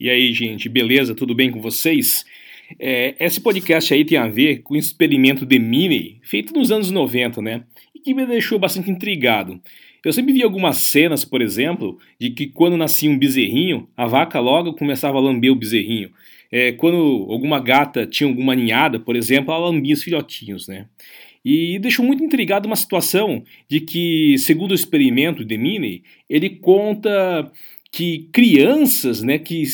E aí, gente, beleza? Tudo bem com vocês? É, esse podcast aí tem a ver com o experimento de Minnie, feito nos anos 90, né? E que me deixou bastante intrigado. Eu sempre vi algumas cenas, por exemplo, de que quando nascia um bezerrinho, a vaca logo começava a lamber o bezerrinho. É, quando alguma gata tinha alguma ninhada, por exemplo, ela lambia os filhotinhos, né? E deixou muito intrigado uma situação de que, segundo o experimento de Minnie, ele conta que crianças, né, que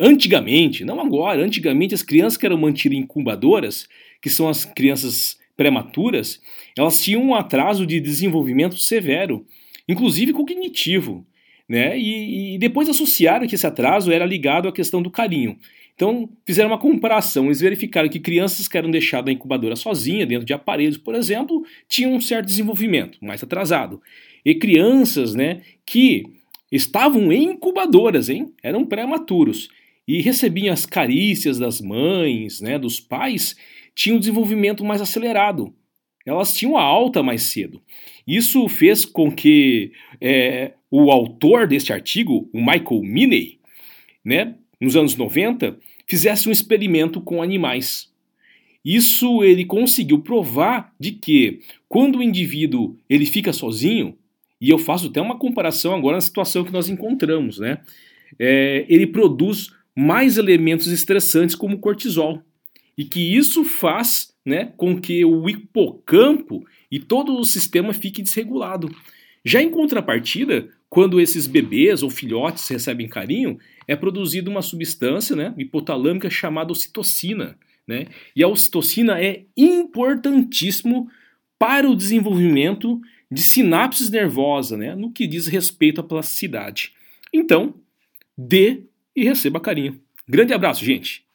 antigamente, não agora, antigamente as crianças que eram mantidas em incubadoras, que são as crianças prematuras, elas tinham um atraso de desenvolvimento severo, inclusive cognitivo, né? E, e depois associaram que esse atraso era ligado à questão do carinho. Então, fizeram uma comparação, eles verificaram que crianças que eram deixadas na incubadora sozinha, dentro de aparelhos, por exemplo, tinham um certo desenvolvimento, mais atrasado. E crianças, né, que estavam em incubadoras, hein? Eram prematuros e recebiam as carícias das mães, né, dos pais, tinham um desenvolvimento mais acelerado. Elas tinham a alta mais cedo. Isso fez com que é, o autor deste artigo, o Michael Miney, né, nos anos 90, fizesse um experimento com animais. Isso ele conseguiu provar de que quando o indivíduo ele fica sozinho, e eu faço até uma comparação agora na situação que nós encontramos, né? É, ele produz mais elementos estressantes como cortisol. E que isso faz né, com que o hipocampo e todo o sistema fique desregulado. Já em contrapartida, quando esses bebês ou filhotes recebem carinho, é produzida uma substância né, hipotalâmica chamada ocitocina. Né? E a ocitocina é importantíssimo para o desenvolvimento de sinapses nervosas, né, no que diz respeito à plasticidade. Então, dê e receba carinho. Grande abraço, gente!